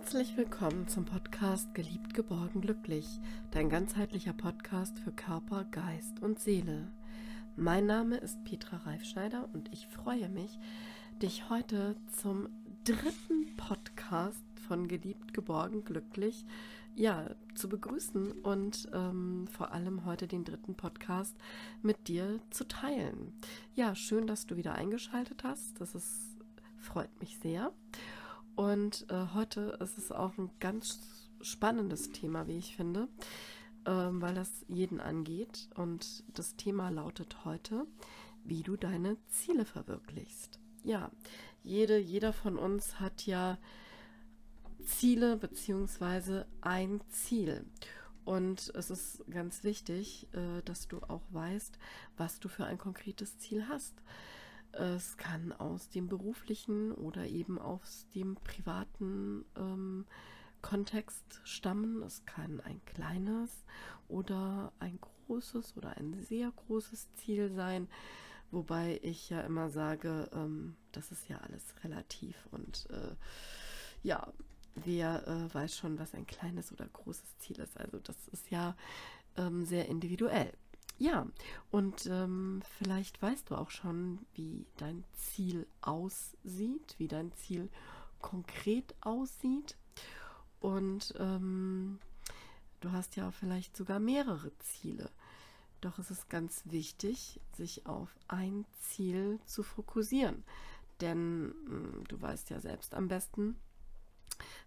Herzlich willkommen zum Podcast Geliebt, geborgen, glücklich, dein ganzheitlicher Podcast für Körper, Geist und Seele. Mein Name ist Petra Reifschneider und ich freue mich, dich heute zum dritten Podcast von Geliebt, geborgen, glücklich ja, zu begrüßen und ähm, vor allem heute den dritten Podcast mit dir zu teilen. Ja, schön, dass du wieder eingeschaltet hast. Das ist, freut mich sehr. Äh, heute ist es auch ein ganz spannendes Thema, wie ich finde, ähm, weil das jeden angeht. Und das Thema lautet heute, wie du deine Ziele verwirklichst. Ja, jede, jeder von uns hat ja Ziele beziehungsweise ein Ziel. Und es ist ganz wichtig, äh, dass du auch weißt, was du für ein konkretes Ziel hast. Es kann aus dem beruflichen oder eben aus dem privaten ähm, Kontext stammen. Es kann ein kleines oder ein großes oder ein sehr großes Ziel sein. Wobei ich ja immer sage, ähm, das ist ja alles relativ und äh, ja, wer äh, weiß schon, was ein kleines oder großes Ziel ist. Also das ist ja ähm, sehr individuell. Ja, und ähm, vielleicht weißt du auch schon, wie dein Ziel aussieht, wie dein Ziel konkret aussieht. Und ähm, du hast ja vielleicht sogar mehrere Ziele. Doch es ist ganz wichtig, sich auf ein Ziel zu fokussieren. Denn hm, du weißt ja selbst am besten,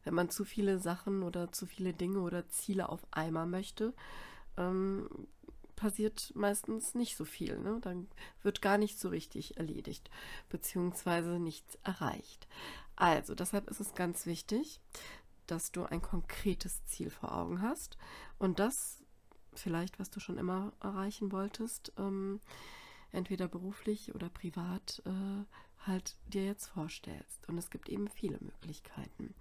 wenn man zu viele Sachen oder zu viele Dinge oder Ziele auf einmal möchte, ähm, passiert meistens nicht so viel. Ne? Dann wird gar nicht so richtig erledigt, beziehungsweise nichts erreicht. Also, deshalb ist es ganz wichtig, dass du ein konkretes Ziel vor Augen hast und das vielleicht, was du schon immer erreichen wolltest, ähm, entweder beruflich oder privat, äh, halt dir jetzt vorstellst. Und es gibt eben viele Möglichkeiten.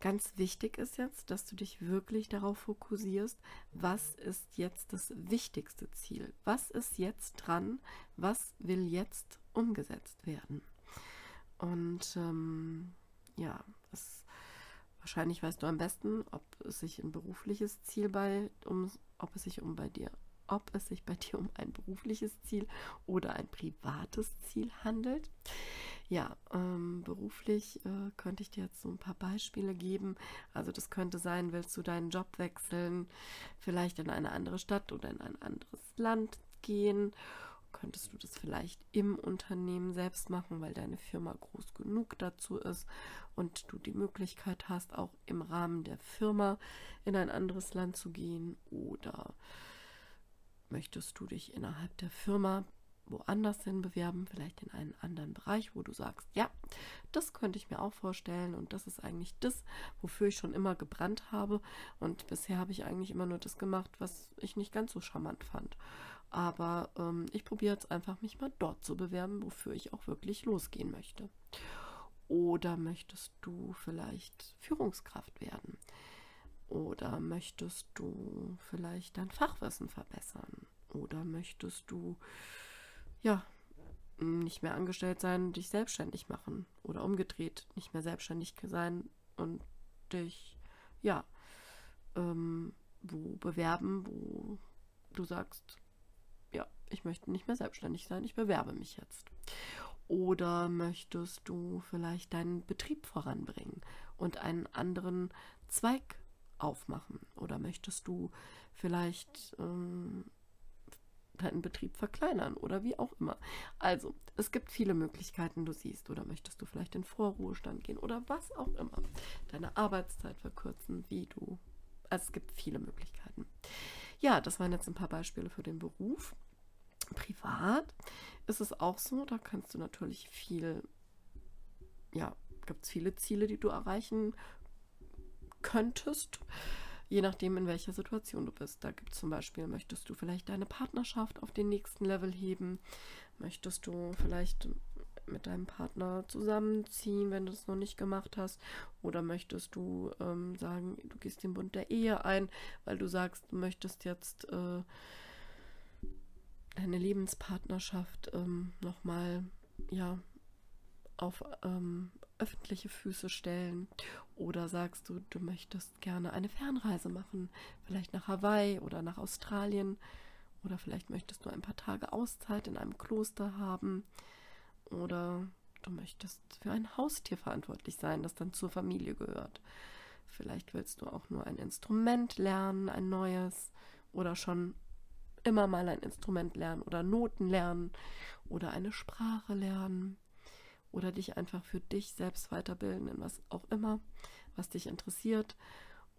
Ganz wichtig ist jetzt, dass du dich wirklich darauf fokussierst, was ist jetzt das wichtigste Ziel? Was ist jetzt dran? Was will jetzt umgesetzt werden? Und ähm, ja, es, wahrscheinlich weißt du am besten, ob es sich ein berufliches Ziel bei, um, ob es sich um bei dir, ob es sich bei dir um ein berufliches Ziel oder ein privates Ziel handelt. Ja, ähm, beruflich äh, könnte ich dir jetzt so ein paar Beispiele geben. Also das könnte sein, willst du deinen Job wechseln, vielleicht in eine andere Stadt oder in ein anderes Land gehen. Könntest du das vielleicht im Unternehmen selbst machen, weil deine Firma groß genug dazu ist und du die Möglichkeit hast, auch im Rahmen der Firma in ein anderes Land zu gehen? Oder möchtest du dich innerhalb der Firma woanders hin bewerben, vielleicht in einen anderen Bereich, wo du sagst, ja, das könnte ich mir auch vorstellen und das ist eigentlich das, wofür ich schon immer gebrannt habe und bisher habe ich eigentlich immer nur das gemacht, was ich nicht ganz so charmant fand. Aber ähm, ich probiere jetzt einfach, mich mal dort zu bewerben, wofür ich auch wirklich losgehen möchte. Oder möchtest du vielleicht Führungskraft werden? Oder möchtest du vielleicht dein Fachwissen verbessern? Oder möchtest du ja, nicht mehr angestellt sein, dich selbstständig machen oder umgedreht, nicht mehr selbstständig sein und dich, ja, ähm, wo bewerben, wo du sagst, ja, ich möchte nicht mehr selbstständig sein, ich bewerbe mich jetzt. Oder möchtest du vielleicht deinen Betrieb voranbringen und einen anderen Zweig aufmachen? Oder möchtest du vielleicht ähm, deinen Betrieb verkleinern oder wie auch immer. Also, es gibt viele Möglichkeiten, du siehst. Oder möchtest du vielleicht in Vorruhestand gehen oder was auch immer. Deine Arbeitszeit verkürzen, wie du. Also es gibt viele Möglichkeiten. Ja, das waren jetzt ein paar Beispiele für den Beruf. Privat ist es auch so, da kannst du natürlich viel, ja, gibt es viele Ziele, die du erreichen könntest je nachdem, in welcher Situation du bist. Da gibt es zum Beispiel, möchtest du vielleicht deine Partnerschaft auf den nächsten Level heben? Möchtest du vielleicht mit deinem Partner zusammenziehen, wenn du es noch nicht gemacht hast? Oder möchtest du ähm, sagen, du gehst den Bund der Ehe ein, weil du sagst, du möchtest jetzt äh, deine Lebenspartnerschaft ähm, nochmal ja, auf, ähm, öffentliche Füße stellen? Oder sagst du, du möchtest gerne eine Fernreise machen, vielleicht nach Hawaii oder nach Australien? Oder vielleicht möchtest du ein paar Tage Auszeit in einem Kloster haben? Oder du möchtest für ein Haustier verantwortlich sein, das dann zur Familie gehört. Vielleicht willst du auch nur ein Instrument lernen, ein neues oder schon immer mal ein Instrument lernen oder Noten lernen oder eine Sprache lernen oder dich einfach für dich selbst weiterbilden in was auch immer, was dich interessiert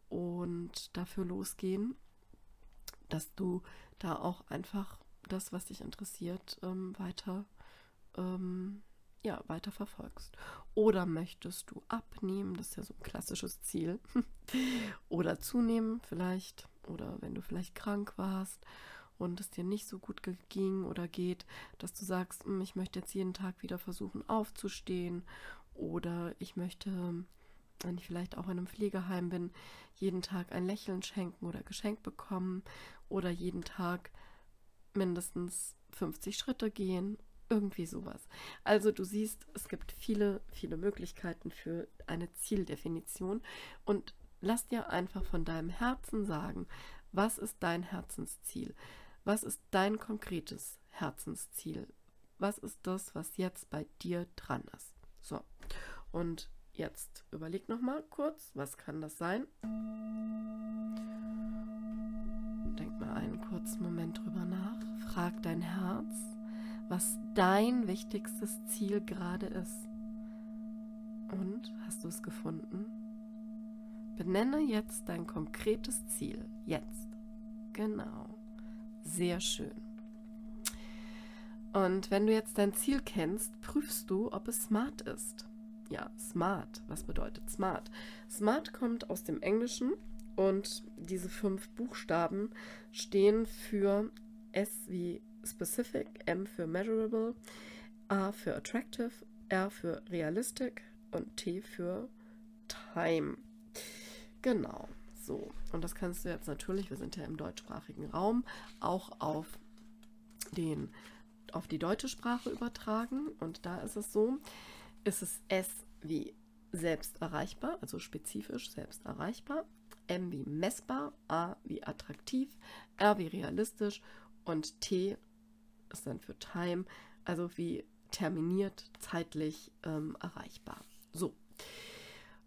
und dafür losgehen, dass du da auch einfach das, was dich interessiert, ähm, weiter ähm, ja, weiter verfolgst. Oder möchtest du abnehmen, das ist ja so ein klassisches Ziel. oder zunehmen vielleicht. Oder wenn du vielleicht krank warst und es dir nicht so gut ging oder geht, dass du sagst, hm, ich möchte jetzt jeden Tag wieder versuchen aufzustehen. Oder ich möchte, wenn ich vielleicht auch in einem Pflegeheim bin, jeden Tag ein Lächeln schenken oder Geschenk bekommen. Oder jeden Tag mindestens 50 Schritte gehen irgendwie sowas. Also du siehst, es gibt viele, viele Möglichkeiten für eine Zieldefinition und lass dir einfach von deinem Herzen sagen, was ist dein Herzensziel? Was ist dein konkretes Herzensziel? Was ist das, was jetzt bei dir dran ist? So, und jetzt überleg noch mal kurz, was kann das sein? Denk mal einen kurzen Moment drüber nach. Frag dein Herz was dein wichtigstes Ziel gerade ist. Und hast du es gefunden? Benenne jetzt dein konkretes Ziel. Jetzt. Genau. Sehr schön. Und wenn du jetzt dein Ziel kennst, prüfst du, ob es smart ist. Ja, smart. Was bedeutet smart? Smart kommt aus dem Englischen und diese fünf Buchstaben stehen für S wie Specific, M für Measurable, A für Attractive, R für Realistic und T für Time. Genau, so. Und das kannst du jetzt natürlich, wir sind ja im deutschsprachigen Raum, auch auf den auf die deutsche Sprache übertragen. Und da ist es so, ist es S wie selbst erreichbar, also spezifisch selbst erreichbar, M wie messbar, A wie attraktiv, R wie realistisch und T ist dann für Time, also wie terminiert, zeitlich ähm, erreichbar. So,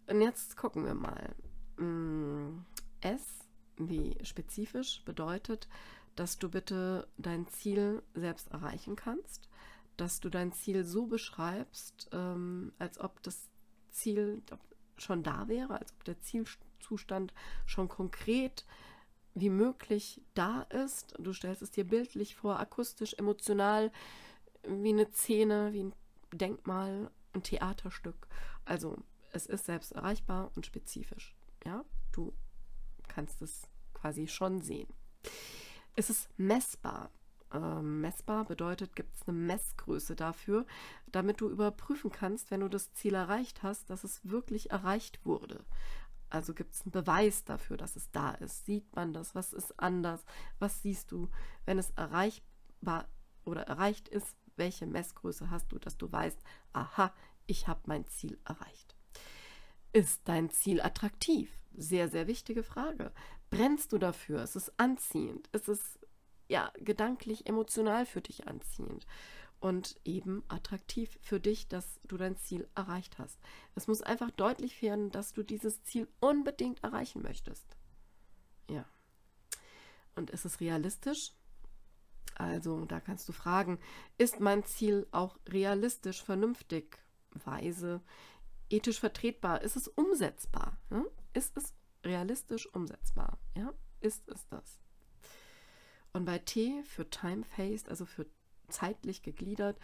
und jetzt gucken wir mal. Mm, S wie spezifisch bedeutet, dass du bitte dein Ziel selbst erreichen kannst, dass du dein Ziel so beschreibst, ähm, als ob das Ziel schon da wäre, als ob der Zielzustand schon konkret wie möglich da ist. Du stellst es dir bildlich vor, akustisch, emotional, wie eine Szene, wie ein Denkmal, ein Theaterstück. Also es ist selbst erreichbar und spezifisch. Ja, du kannst es quasi schon sehen. Es ist messbar. Ähm, messbar bedeutet, gibt es eine Messgröße dafür, damit du überprüfen kannst, wenn du das Ziel erreicht hast, dass es wirklich erreicht wurde. Also gibt es einen Beweis dafür, dass es da ist. Sieht man das? Was ist anders? Was siehst du, wenn es erreichbar oder erreicht ist? Welche Messgröße hast du, dass du weißt, aha, ich habe mein Ziel erreicht? Ist dein Ziel attraktiv? Sehr, sehr wichtige Frage. Brennst du dafür? Ist es anziehend? Ist es ja gedanklich, emotional für dich anziehend? und eben attraktiv für dich, dass du dein Ziel erreicht hast. Es muss einfach deutlich werden, dass du dieses Ziel unbedingt erreichen möchtest. Ja. Und ist es realistisch? Also, da kannst du fragen, ist mein Ziel auch realistisch, vernünftig, weise, ethisch vertretbar? Ist es umsetzbar? Ja? Ist es realistisch umsetzbar? Ja? Ist es das? Und bei T für time-faced, also für zeitlich gegliedert.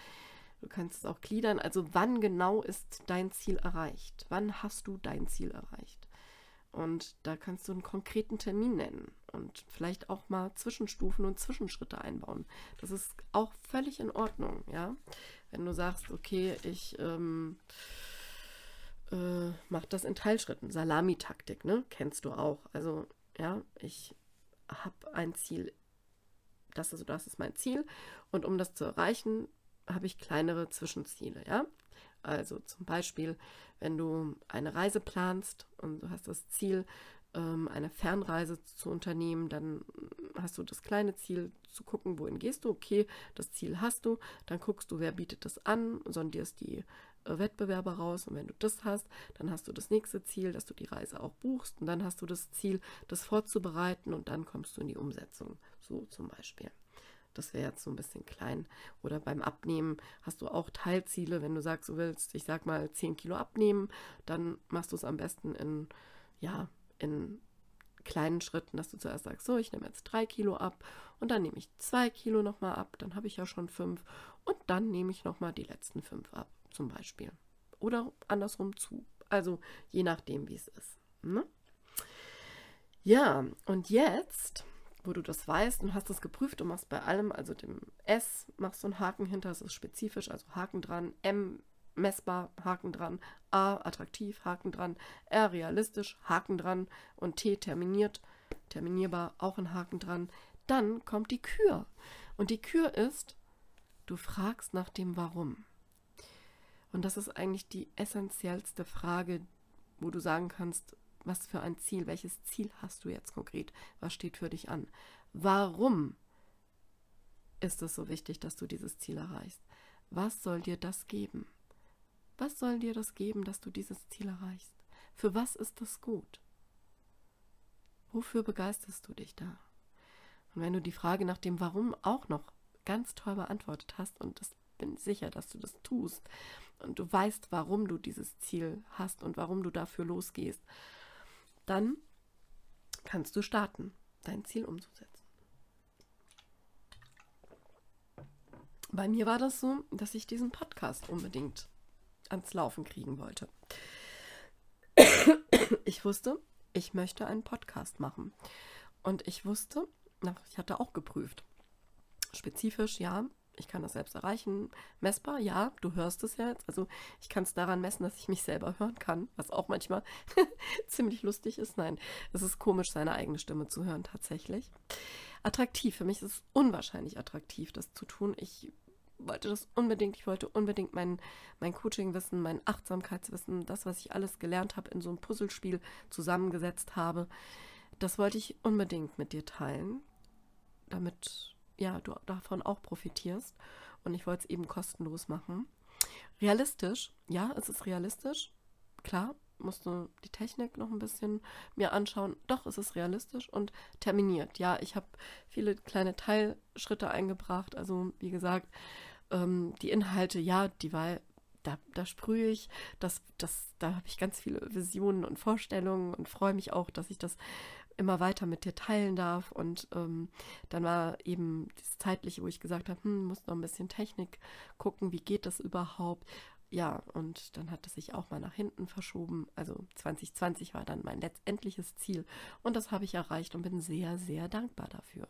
Du kannst es auch gliedern. Also wann genau ist dein Ziel erreicht? Wann hast du dein Ziel erreicht? Und da kannst du einen konkreten Termin nennen und vielleicht auch mal Zwischenstufen und Zwischenschritte einbauen. Das ist auch völlig in Ordnung, ja. Wenn du sagst, okay, ich ähm, äh, mache das in Teilschritten, Salamitaktik, ne? Kennst du auch. Also, ja, ich habe ein Ziel das, also das ist mein Ziel. Und um das zu erreichen, habe ich kleinere Zwischenziele, ja. Also zum Beispiel, wenn du eine Reise planst und du hast das Ziel, ähm, eine Fernreise zu unternehmen, dann hast du das kleine Ziel zu gucken, wohin gehst du. Okay, das Ziel hast du. Dann guckst du, wer bietet das an, sondierst die Wettbewerber raus. Und wenn du das hast, dann hast du das nächste Ziel, dass du die Reise auch buchst. Und dann hast du das Ziel, das vorzubereiten und dann kommst du in die Umsetzung. So zum Beispiel. Das wäre jetzt so ein bisschen klein. Oder beim Abnehmen hast du auch Teilziele. Wenn du sagst, du willst, ich sag mal, 10 Kilo abnehmen, dann machst du es am besten in, ja, in kleinen Schritten, dass du zuerst sagst, so, ich nehme jetzt drei Kilo ab und dann nehme ich zwei Kilo nochmal ab, dann habe ich ja schon fünf und dann nehme ich nochmal die letzten fünf ab, zum Beispiel. Oder andersrum zu. Also je nachdem, wie es ist. Ne? Ja, und jetzt, wo du das weißt und hast es geprüft, du machst bei allem, also dem S, machst du einen Haken hinter, das ist spezifisch, also Haken dran, M messbar, Haken dran, A attraktiv, Haken dran, R realistisch, Haken dran und T terminiert, terminierbar, auch ein Haken dran. Dann kommt die Kür. Und die Kür ist, du fragst nach dem Warum. Und das ist eigentlich die essentiellste Frage, wo du sagen kannst, was für ein Ziel, welches Ziel hast du jetzt konkret, was steht für dich an. Warum ist es so wichtig, dass du dieses Ziel erreichst? Was soll dir das geben? Was soll dir das geben, dass du dieses Ziel erreichst? Für was ist das gut? Wofür begeisterst du dich da? Und wenn du die Frage nach dem Warum auch noch ganz toll beantwortet hast, und das bin sicher, dass du das tust, und du weißt, warum du dieses Ziel hast und warum du dafür losgehst, dann kannst du starten, dein Ziel umzusetzen. Bei mir war das so, dass ich diesen Podcast unbedingt ans Laufen kriegen wollte. Ich wusste, ich möchte einen Podcast machen. Und ich wusste, ich hatte auch geprüft. Spezifisch, ja, ich kann das selbst erreichen. Messbar, ja, du hörst es ja jetzt. Also ich kann es daran messen, dass ich mich selber hören kann, was auch manchmal ziemlich lustig ist. Nein, es ist komisch, seine eigene Stimme zu hören tatsächlich. Attraktiv, für mich ist es unwahrscheinlich attraktiv, das zu tun. Ich wollte das unbedingt. Ich wollte unbedingt mein, mein Coaching-Wissen, mein Achtsamkeitswissen, das, was ich alles gelernt habe, in so ein Puzzlespiel zusammengesetzt habe. Das wollte ich unbedingt mit dir teilen, damit ja, du davon auch profitierst. Und ich wollte es eben kostenlos machen. Realistisch, ja, es ist realistisch. Klar, musste die Technik noch ein bisschen mir anschauen. Doch, es ist realistisch und terminiert. Ja, ich habe viele kleine Teilschritte eingebracht. Also, wie gesagt, ähm, die Inhalte, ja, die war, da, da sprühe ich, das, das, da habe ich ganz viele Visionen und Vorstellungen und freue mich auch, dass ich das immer weiter mit dir teilen darf. Und ähm, dann war eben das Zeitliche, wo ich gesagt habe, hm, muss noch ein bisschen Technik gucken, wie geht das überhaupt? ja, und dann hat es sich auch mal nach hinten verschoben. Also 2020 war dann mein letztendliches Ziel. Und das habe ich erreicht und bin sehr, sehr dankbar dafür.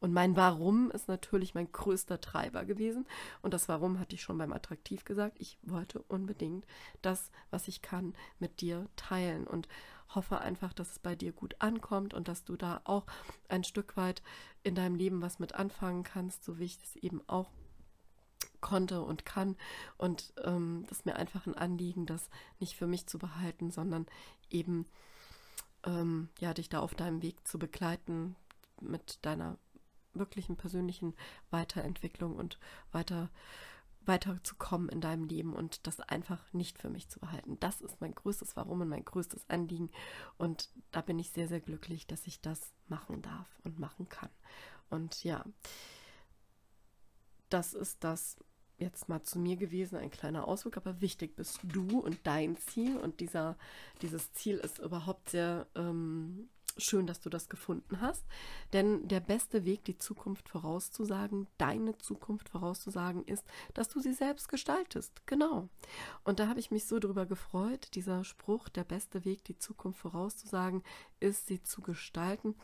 Und mein Warum ist natürlich mein größter Treiber gewesen. Und das Warum hatte ich schon beim Attraktiv gesagt. Ich wollte unbedingt das, was ich kann, mit dir teilen und hoffe einfach, dass es bei dir gut ankommt und dass du da auch ein Stück weit in deinem Leben was mit anfangen kannst, so wie ich das eben auch konnte und kann. Und ähm, das ist mir einfach ein Anliegen, das nicht für mich zu behalten, sondern eben ähm, ja, dich da auf deinem Weg zu begleiten mit deiner wirklichen persönlichen Weiterentwicklung und weiter weiterzukommen in deinem Leben und das einfach nicht für mich zu behalten. Das ist mein größtes Warum und mein größtes Anliegen. Und da bin ich sehr, sehr glücklich, dass ich das machen darf und machen kann. Und ja, das ist das, jetzt mal zu mir gewesen, ein kleiner Ausflug, aber wichtig bist du und dein Ziel. Und dieser, dieses Ziel ist überhaupt sehr ähm, schön, dass du das gefunden hast. Denn der beste Weg, die Zukunft vorauszusagen, deine Zukunft vorauszusagen, ist, dass du sie selbst gestaltest. Genau. Und da habe ich mich so drüber gefreut. Dieser Spruch, der beste Weg, die Zukunft vorauszusagen, ist, sie zu gestalten.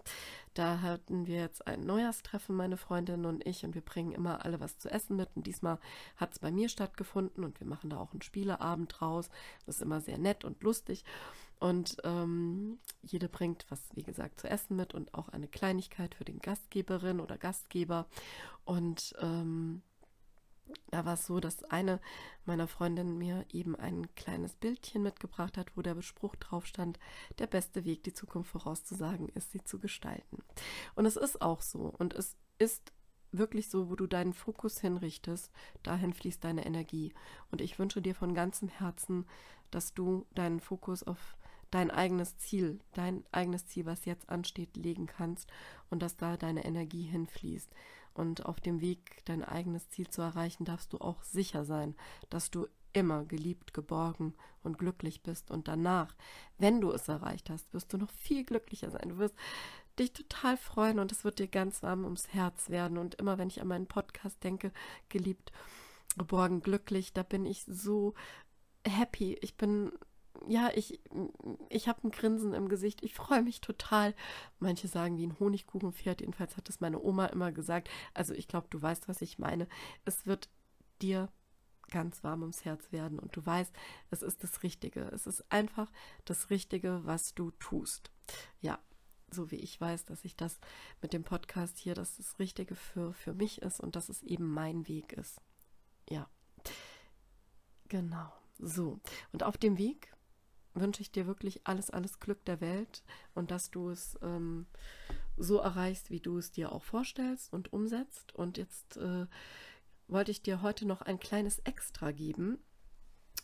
Da hatten wir jetzt ein Neujahrstreffen, meine Freundin und ich, und wir bringen immer alle was zu essen mit. Und diesmal hat es bei mir stattgefunden und wir machen da auch einen Spieleabend draus. Das ist immer sehr nett und lustig. Und ähm, jede bringt was, wie gesagt, zu essen mit und auch eine Kleinigkeit für den Gastgeberin oder Gastgeber. Und ähm, da war es so, dass eine meiner Freundinnen mir eben ein kleines Bildchen mitgebracht hat, wo der Spruch drauf stand, der beste Weg, die Zukunft vorauszusagen, ist, sie zu gestalten. Und es ist auch so. Und es ist wirklich so, wo du deinen Fokus hinrichtest, dahin fließt deine Energie. Und ich wünsche dir von ganzem Herzen, dass du deinen Fokus auf dein eigenes Ziel, dein eigenes Ziel, was jetzt ansteht, legen kannst und dass da deine Energie hinfließt. Und auf dem Weg, dein eigenes Ziel zu erreichen, darfst du auch sicher sein, dass du immer geliebt, geborgen und glücklich bist. Und danach, wenn du es erreicht hast, wirst du noch viel glücklicher sein. Du wirst dich total freuen und es wird dir ganz warm ums Herz werden. Und immer wenn ich an meinen Podcast denke, geliebt, geborgen, glücklich, da bin ich so happy. Ich bin ja, ich, ich habe ein Grinsen im Gesicht. Ich freue mich total. Manche sagen wie ein Honigkuchenpferd. Jedenfalls hat es meine Oma immer gesagt. Also ich glaube, du weißt, was ich meine. Es wird dir ganz warm ums Herz werden und du weißt, es ist das Richtige. Es ist einfach das Richtige, was du tust. Ja, so wie ich weiß, dass ich das mit dem Podcast hier, dass das Richtige für, für mich ist und dass es eben mein Weg ist. Ja. Genau. So. Und auf dem Weg wünsche ich dir wirklich alles, alles Glück der Welt und dass du es ähm, so erreichst, wie du es dir auch vorstellst und umsetzt. Und jetzt äh, wollte ich dir heute noch ein kleines Extra geben.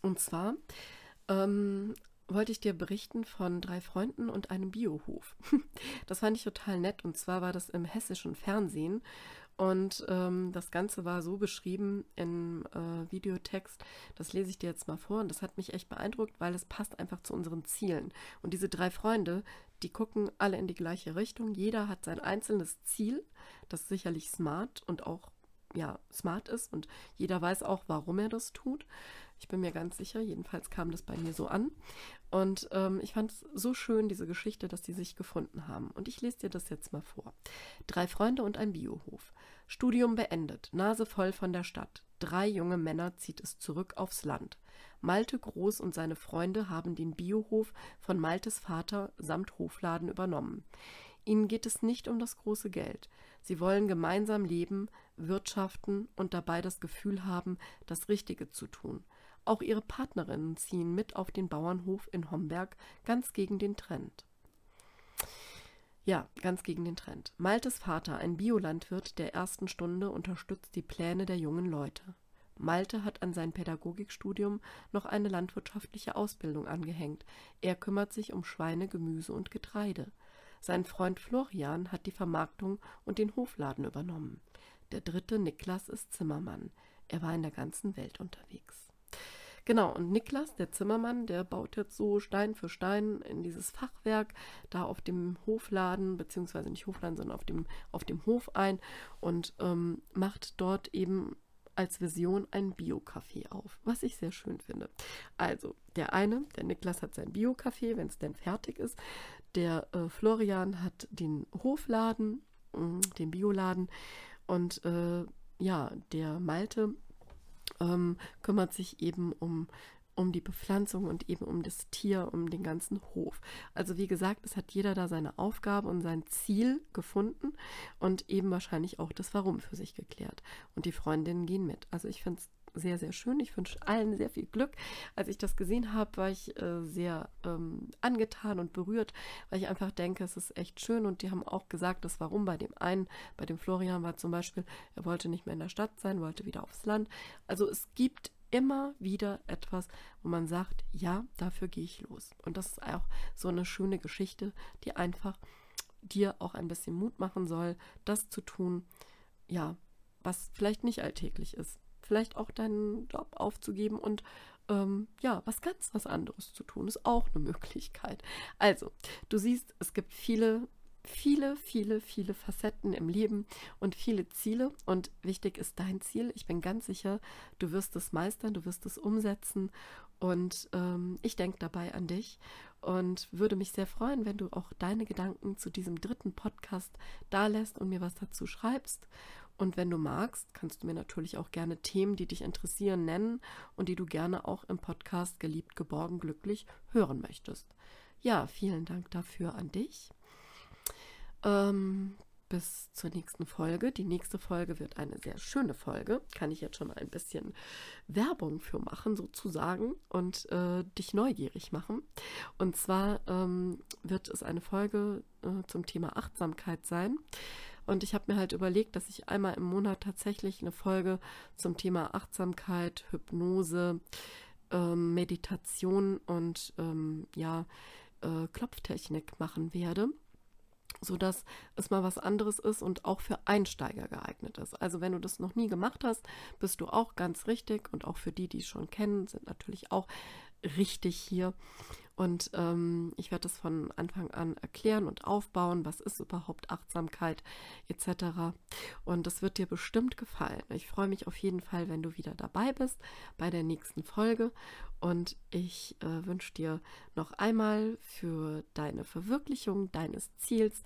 Und zwar ähm, wollte ich dir berichten von drei Freunden und einem Biohof. Das fand ich total nett. Und zwar war das im hessischen Fernsehen. Und ähm, das Ganze war so beschrieben im äh, Videotext, das lese ich dir jetzt mal vor und das hat mich echt beeindruckt, weil es passt einfach zu unseren Zielen. Und diese drei Freunde, die gucken alle in die gleiche Richtung. Jeder hat sein einzelnes Ziel, das sicherlich smart und auch ja, smart ist und jeder weiß auch, warum er das tut. Ich bin mir ganz sicher, jedenfalls kam das bei mir so an. Und ähm, ich fand es so schön, diese Geschichte, dass die sich gefunden haben. Und ich lese dir das jetzt mal vor. Drei Freunde und ein Biohof. Studium beendet, Nase voll von der Stadt. Drei junge Männer zieht es zurück aufs Land. Malte Groß und seine Freunde haben den Biohof von Maltes Vater samt Hofladen übernommen. Ihnen geht es nicht um das große Geld. Sie wollen gemeinsam leben, wirtschaften und dabei das Gefühl haben, das Richtige zu tun. Auch ihre Partnerinnen ziehen mit auf den Bauernhof in Homberg, ganz gegen den Trend. Ja, ganz gegen den Trend. Maltes Vater, ein Biolandwirt der ersten Stunde, unterstützt die Pläne der jungen Leute. Malte hat an sein Pädagogikstudium noch eine landwirtschaftliche Ausbildung angehängt. Er kümmert sich um Schweine, Gemüse und Getreide. Sein Freund Florian hat die Vermarktung und den Hofladen übernommen. Der dritte, Niklas, ist Zimmermann. Er war in der ganzen Welt unterwegs. Genau, und Niklas, der Zimmermann, der baut jetzt so Stein für Stein in dieses Fachwerk da auf dem Hofladen, beziehungsweise nicht Hofladen, sondern auf dem, auf dem Hof ein und ähm, macht dort eben als Vision ein Bio-Café auf, was ich sehr schön finde. Also, der eine, der Niklas hat sein Bio-Café, wenn es denn fertig ist. Der äh, Florian hat den Hofladen, mh, den Bioladen und äh, ja, der Malte ähm, kümmert sich eben um, um die Bepflanzung und eben um das Tier, um den ganzen Hof. Also wie gesagt, es hat jeder da seine Aufgabe und sein Ziel gefunden und eben wahrscheinlich auch das Warum für sich geklärt. Und die Freundinnen gehen mit. Also ich finde es sehr, sehr schön. Ich wünsche allen sehr viel Glück. Als ich das gesehen habe, war ich äh, sehr ähm, angetan und berührt, weil ich einfach denke, es ist echt schön. Und die haben auch gesagt, das Warum bei dem einen, bei dem Florian war zum Beispiel, er wollte nicht mehr in der Stadt sein, wollte wieder aufs Land. Also es gibt immer wieder etwas, wo man sagt, ja, dafür gehe ich los. Und das ist auch so eine schöne Geschichte, die einfach dir auch ein bisschen Mut machen soll, das zu tun, ja, was vielleicht nicht alltäglich ist vielleicht auch deinen Job aufzugeben und ähm, ja, was ganz was anderes zu tun, ist auch eine Möglichkeit. Also, du siehst, es gibt viele, viele, viele, viele Facetten im Leben und viele Ziele. Und wichtig ist dein Ziel. Ich bin ganz sicher, du wirst es meistern, du wirst es umsetzen. Und ähm, ich denke dabei an dich und würde mich sehr freuen, wenn du auch deine Gedanken zu diesem dritten Podcast da lässt und mir was dazu schreibst. Und wenn du magst, kannst du mir natürlich auch gerne Themen, die dich interessieren, nennen und die du gerne auch im Podcast Geliebt, Geborgen, Glücklich hören möchtest. Ja, vielen Dank dafür an dich. Ähm, bis zur nächsten Folge. Die nächste Folge wird eine sehr schöne Folge. Kann ich jetzt schon mal ein bisschen Werbung für machen, sozusagen, und äh, dich neugierig machen. Und zwar ähm, wird es eine Folge äh, zum Thema Achtsamkeit sein. Und ich habe mir halt überlegt, dass ich einmal im Monat tatsächlich eine Folge zum Thema Achtsamkeit, Hypnose, ähm, Meditation und ähm, ja, äh, Klopftechnik machen werde sodass es mal was anderes ist und auch für Einsteiger geeignet ist. Also wenn du das noch nie gemacht hast, bist du auch ganz richtig und auch für die, die es schon kennen, sind natürlich auch richtig hier. Und ähm, ich werde das von Anfang an erklären und aufbauen, was ist überhaupt Achtsamkeit etc. Und das wird dir bestimmt gefallen. Ich freue mich auf jeden Fall, wenn du wieder dabei bist bei der nächsten Folge. Und ich äh, wünsche dir noch einmal für deine Verwirklichung deines Ziels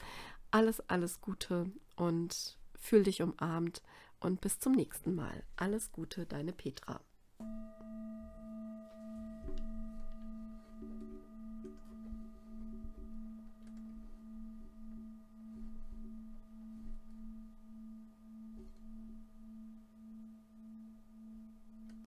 alles, alles Gute und fühl dich umarmt und bis zum nächsten Mal. Alles Gute, deine Petra.